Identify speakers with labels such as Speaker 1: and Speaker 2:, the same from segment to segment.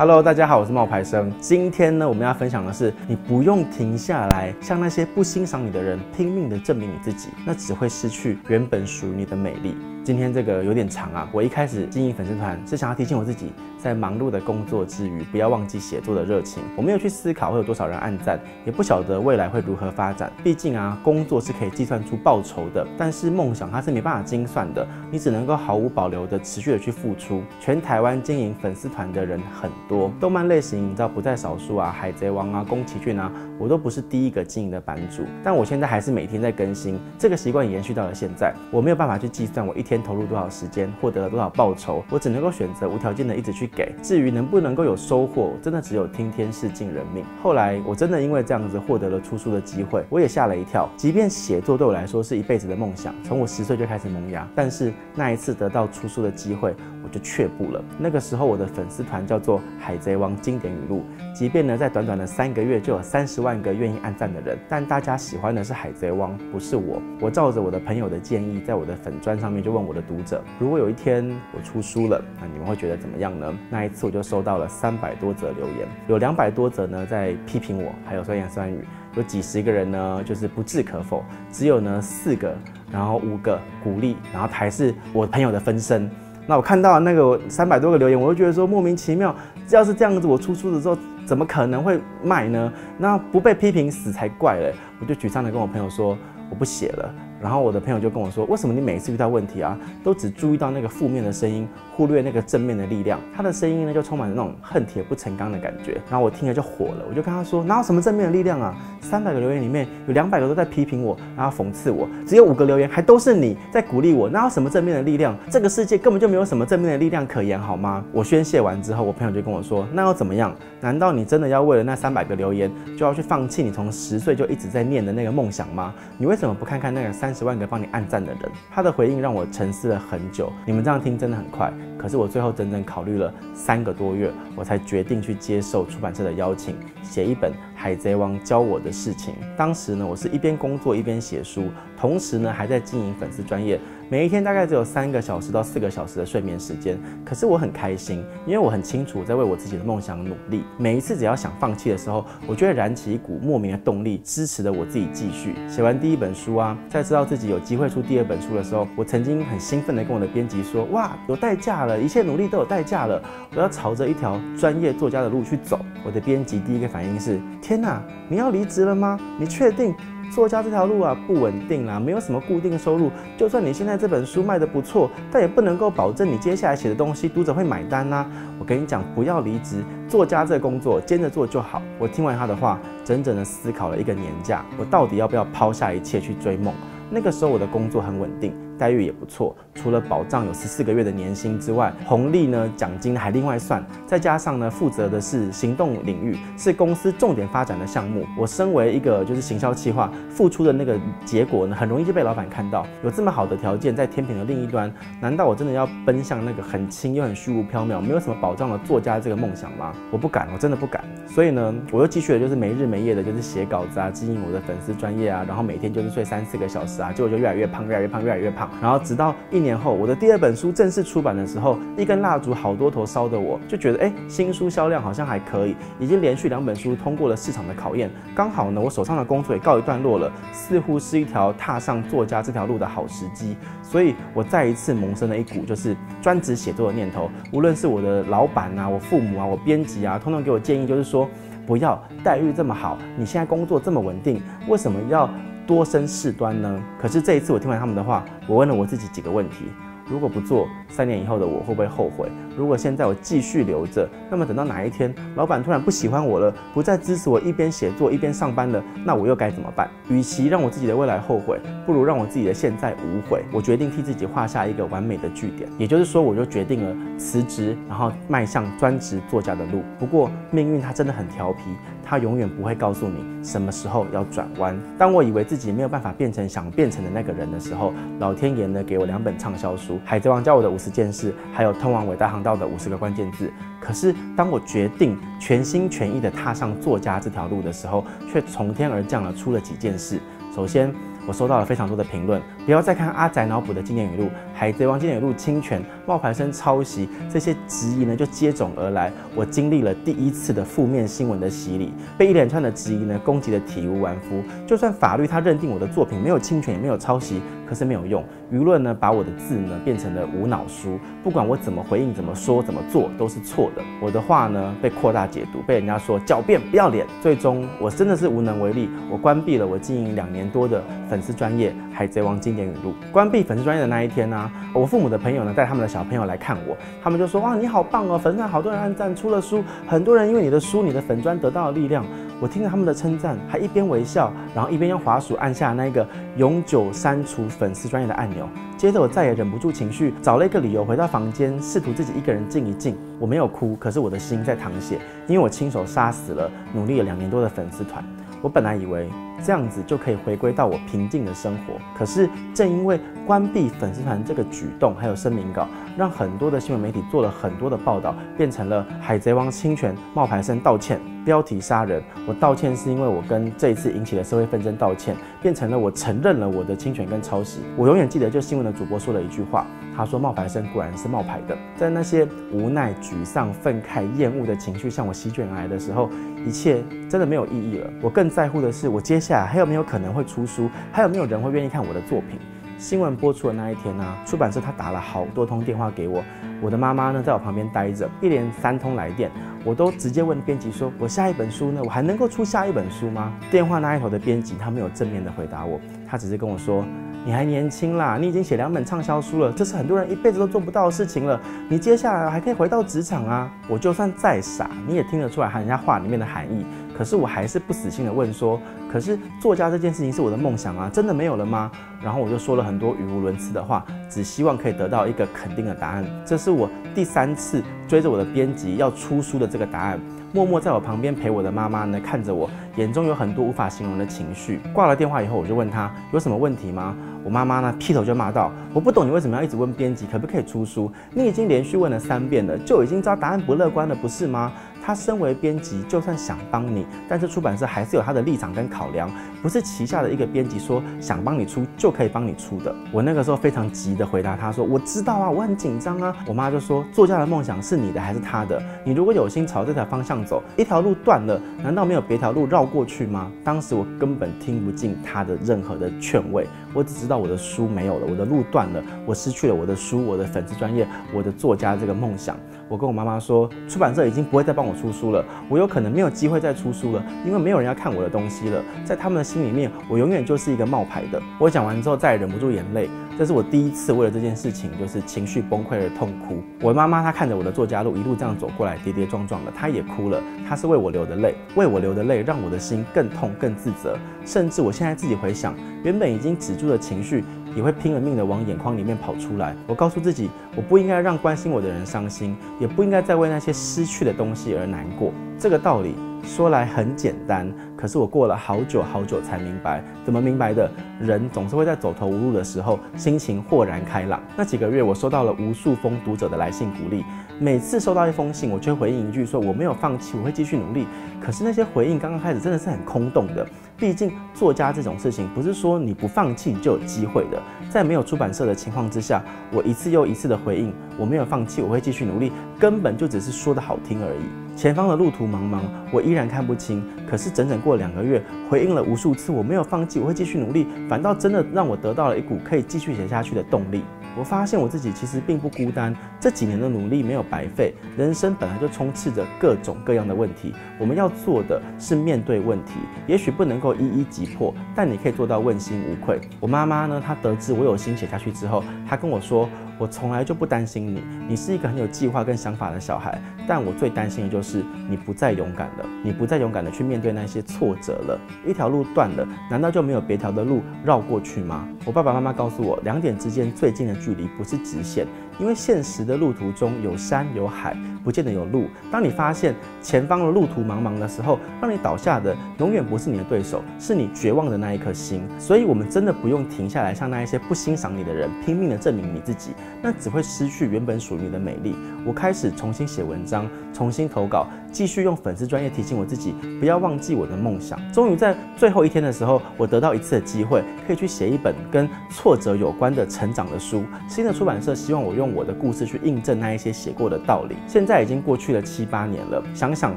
Speaker 1: Hello，大家好，我是冒牌生。今天呢，我们要分享的是，你不用停下来，向那些不欣赏你的人拼命的证明你自己，那只会失去原本属于你的美丽。今天这个有点长啊，我一开始经营粉丝团是想要提醒我自己，在忙碌的工作之余，不要忘记写作的热情。我没有去思考会有多少人按赞，也不晓得未来会如何发展。毕竟啊，工作是可以计算出报酬的，但是梦想它是没办法精算的，你只能够毫无保留的持续的去付出。全台湾经营粉丝团的人很多，动漫类型你知道不在少数啊，海贼王啊，宫崎骏啊，我都不是第一个经营的版主，但我现在还是每天在更新，这个习惯延续到了现在。我没有办法去计算我一天天投入多少时间，获得了多少报酬，我只能够选择无条件的一直去给。至于能不能够有收获，真的只有听天是尽人命。后来我真的因为这样子获得了出书的机会，我也吓了一跳。即便写作对我来说是一辈子的梦想，从我十岁就开始萌芽，但是那一次得到出书的机会，我就却步了。那个时候我的粉丝团叫做海贼王经典语录，即便呢在短短的三个月就有三十万个愿意按赞的人，但大家喜欢的是海贼王，不是我。我照着我的朋友的建议，在我的粉砖上面就问我的读者，如果有一天我出书了，那你们会觉得怎么样呢？那一次我就收到了三百多则留言，有两百多则呢在批评我，还有酸言酸语，有几十个人呢就是不置可否，只有呢四个，然后五个鼓励，然后还是我朋友的分身。那我看到那个三百多个留言，我就觉得说莫名其妙，要是这样子，我出书的时候怎么可能会卖呢？那不被批评死才怪嘞！我就沮丧的跟我朋友说，我不写了。然后我的朋友就跟我说：“为什么你每次遇到问题啊，都只注意到那个负面的声音，忽略那个正面的力量？”他的声音呢，就充满了那种恨铁不成钢的感觉。然后我听了就火了，我就跟他说：“哪有什么正面的力量啊？三百个留言里面有两百个都在批评我，然后讽刺我，只有五个留言还都是你在鼓励我，哪有什么正面的力量？这个世界根本就没有什么正面的力量可言，好吗？”我宣泄完之后，我朋友就跟我说：“那又怎么样？难道你真的要为了那三百个留言，就要去放弃你从十岁就一直在念的那个梦想吗？你为什么不看看那个三三十万个帮你按？”赞的人，他的回应让我沉思了很久。你们这样听真的很快，可是我最后整整考虑了三个多月，我才决定去接受出版社的邀请，写一本《海贼王教我的事情》。当时呢，我是一边工作一边写书，同时呢还在经营粉丝专业。每一天大概只有三个小时到四个小时的睡眠时间，可是我很开心，因为我很清楚我在为我自己的梦想努力。每一次只要想放弃的时候，我就会燃起一股莫名的动力，支持着我自己继续。写完第一本书啊，在知道自己有机会出第二本书的时候，我曾经很兴奋地跟我的编辑说：“哇，有代价了，一切努力都有代价了，我要朝着一条专业作家的路去走。”我的编辑第一个反应是：“天哪，你要离职了吗？你确定？”作家这条路啊，不稳定啦，没有什么固定收入。就算你现在这本书卖得不错，但也不能够保证你接下来写的东西读者会买单呐。我跟你讲，不要离职，作家这工作兼着做就好。我听完他的话，整整的思考了一个年假，我到底要不要抛下一切去追梦？那个时候我的工作很稳定。待遇也不错，除了保障有十四个月的年薪之外，红利呢，奖金还另外算，再加上呢，负责的是行动领域，是公司重点发展的项目。我身为一个就是行销企划，付出的那个结果呢，很容易就被老板看到。有这么好的条件在天平的另一端，难道我真的要奔向那个很轻又很虚无缥缈、没有什么保障的作家这个梦想吗？我不敢，我真的不敢。所以呢，我又继续的就是没日没夜的，就是写稿子啊，经营我的粉丝专业啊，然后每天就是睡三四个小时啊，结果就越来越胖，越来越胖，越来越胖。然后直到一年后，我的第二本书正式出版的时候，一根蜡烛好多头烧的，我就觉得，哎，新书销量好像还可以，已经连续两本书通过了市场的考验。刚好呢，我手上的工作也告一段落了，似乎是一条踏上作家这条路的好时机。所以，我再一次萌生了一股就是专职写作的念头。无论是我的老板啊，我父母啊，我编辑啊，通通给我建议，就是说，不要待遇这么好，你现在工作这么稳定，为什么要？多生事端呢？可是这一次我听完他们的话，我问了我自己几个问题。如果不做，三年以后的我会不会后悔？如果现在我继续留着，那么等到哪一天老板突然不喜欢我了，不再支持我一边写作一边上班了，那我又该怎么办？与其让我自己的未来后悔，不如让我自己的现在无悔。我决定替自己画下一个完美的句点，也就是说，我就决定了辞职，然后迈向专职作家的路。不过命运它真的很调皮，它永远不会告诉你什么时候要转弯。当我以为自己没有办法变成想变成的那个人的时候，老天爷呢给我两本畅销书。海贼王教我的五十件事，还有通往伟大航道的五十个关键字。可是，当我决定全心全意地踏上作家这条路的时候，却从天而降了出了几件事。首先，我收到了非常多的评论，不要再看阿宅脑补的经典语录，海贼王经典语录侵权、冒牌生抄袭这些质疑呢就接踵而来。我经历了第一次的负面新闻的洗礼，被一连串的质疑呢攻击的体无完肤。就算法律他认定我的作品没有侵权也没有抄袭，可是没有用。舆论呢把我的字呢变成了无脑书，不管我怎么回应、怎么说、怎么做都是错的。我的话呢被扩大解读，被人家说狡辩不要脸。最终我真的是无能为力，我关闭了我经营两年多的粉丝专业《海贼王经典语录》。关闭粉丝专业的那一天呢、我父母的朋友呢带他们的小朋友来看我，他们就说：哇，你好棒哦，粉丝好多人按赞，出了书，很多人因为你的书、你的粉砖得到了力量。我听着他们的称赞，还一边微笑，然后一边用滑鼠按下那个永久删除粉丝专业的按钮。接着我再也忍不住情绪，找了一个理由回到房间，试图自己一个人静一静。我没有哭，可是我的心在淌血，因为我亲手杀死了努力了两年多的粉丝团。我本来以为这样子就可以回归到我平静的生活，可是正因为关闭粉丝团这个举动，还有声明稿，让很多的新闻媒体做了很多的报道，变成了海贼王侵权，冒牌生道歉。标题杀人，我道歉是因为我跟这一次引起的社会纷争道歉，变成了我承认了我的侵权跟抄袭。我永远记得，就新闻的主播说了一句话，他说冒牌生果然是冒牌的。在那些无奈、沮丧、愤慨、厌恶的情绪向我席卷而来的时候，一切真的没有意义了。我更在乎的是，我接下还有没有可能会出书，还有没有人会愿意看我的作品。新闻播出的那一天呢、出版社他打了好多通电话给我，我的妈妈呢在我旁边待着，一连三通来电，我都直接问编辑说：“我下一本书呢？我还能够出下一本书吗？”电话那一头的编辑他没有正面的回答我，他只是跟我说：“你还年轻啦，你已经写两本畅销书了，这是很多人一辈子都做不到的事情了。你接下来还可以回到职场啊！我就算再傻，你也听得出来人家话里面的含义。”可是我还是不死心的问说，可是作家这件事情是我的梦想啊，真的没有了吗？然后我就说了很多语无伦次的话，只希望可以得到一个肯定的答案。这是我第三次追着我的编辑要出书的这个答案。默默在我旁边陪我的妈妈呢，看着我，眼中有很多无法形容的情绪。挂了电话以后，我就问她有什么问题吗？我妈妈呢劈头就骂道：“我不懂你为什么要一直问编辑可不可以出书？你已经连续问了三遍了，就已经知道答案不乐观了，不是吗？”他身为编辑，就算想帮你，但是出版社还是有他的立场跟考量，不是旗下的一个编辑说想帮你出就可以帮你出的。我那个时候非常急的回答他说：“我知道啊，我很紧张啊。”我妈就说：“作家的梦想是你的还是他的？你如果有心朝这条方向走，一条路断了，难道没有别条路绕过去吗？”当时我根本听不进他的任何的劝慰，我只知道我的书没有了，我的路断了，我失去了我的书，我的粉丝专业，我的作家这个梦想。我跟我妈妈说，出版社已经不会再帮我出书了，我有可能没有机会再出书了，因为没有人要看我的东西了。在他们的心里面，我永远就是一个冒牌的。我讲完之后，再也忍不住眼泪。这是我第一次为了这件事情，就是情绪崩溃而痛哭。我的妈妈她看着我的作家路一路这样走过来，跌跌撞撞的，她也哭了。她是为我流的泪，为我流的泪让我的心更痛、更自责。甚至我现在自己回想，原本已经止住的情绪。也会拼了命的往眼眶里面跑出来。我告诉自己，我不应该让关心我的人伤心，也不应该再为那些失去的东西而难过。这个道理说来很简单，可是我过了好久好久才明白。怎么明白的？人总是会在走投无路的时候，心情豁然开朗。那几个月，我收到了无数封读者的来信鼓励。每次收到一封信，我就会回应一句说：“我没有放弃，我会继续努力。”可是那些回应刚刚开始真的是很空洞的。毕竟作家这种事情，不是说你不放弃就有机会的。在没有出版社的情况之下，我一次又一次的回应：“我没有放弃，我会继续努力。”根本就只是说的好听而已。前方的路途茫茫，我依然看不清。可是整整过两个月，回应了无数次：“我没有放弃，我会继续努力。”反倒真的让我得到了一股可以继续写下去的动力。我发现我自己其实并不孤单，这几年的努力没有白费。人生本来就充斥着各种各样的问题，我们要做的是面对问题，也许不能够一一击破，但你可以做到问心无愧。我妈妈呢，她得知我有心写下去之后，她跟我说。我从来就不担心你，你是一个很有计划跟想法的小孩。但我最担心的就是你不再勇敢了，你不再勇敢的去面对那些挫折了。一条路断了，难道就没有别条的路绕过去吗？我爸爸妈妈告诉我，两点之间最近的距离不是直线，因为现实的路途中有山有海，不见得有路。当你发现前方的路途茫茫的时候，让你倒下的永远不是你的对手，是你绝望的那一颗心。所以，我们真的不用停下来，向那一些不欣赏你的人拼命的证明你自己，那只会失去原本属于你的美丽。我开始重新写文章，重新投稿，继续用粉丝专业提醒我自己，不要忘记我的梦想。终于在最后一天的时候，我得到一次的机会，可以去写一本跟挫折有关的成长的书。新的出版社希望我用我的故事去印证那一些写过的道理。现在已经过去了七八年了，想想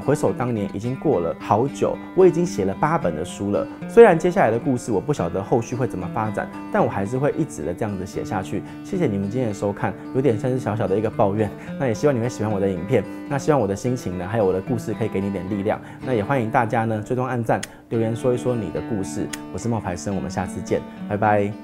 Speaker 1: 回首当年，已经过了好久。我已经写了八本的书了。虽然接下来的故事我不晓得后续会怎么发展，但我还是会一直的这样子写下去。谢谢你们今天的收看，有点像是小小的一个抱怨。那也希望你会喜欢我的影片。那希望我的心情呢，还有我的故事可以给你点力量。那也欢迎大家呢，追踪按赞、留言说一说你的故事。我是冒牌生，我们下次见，拜拜。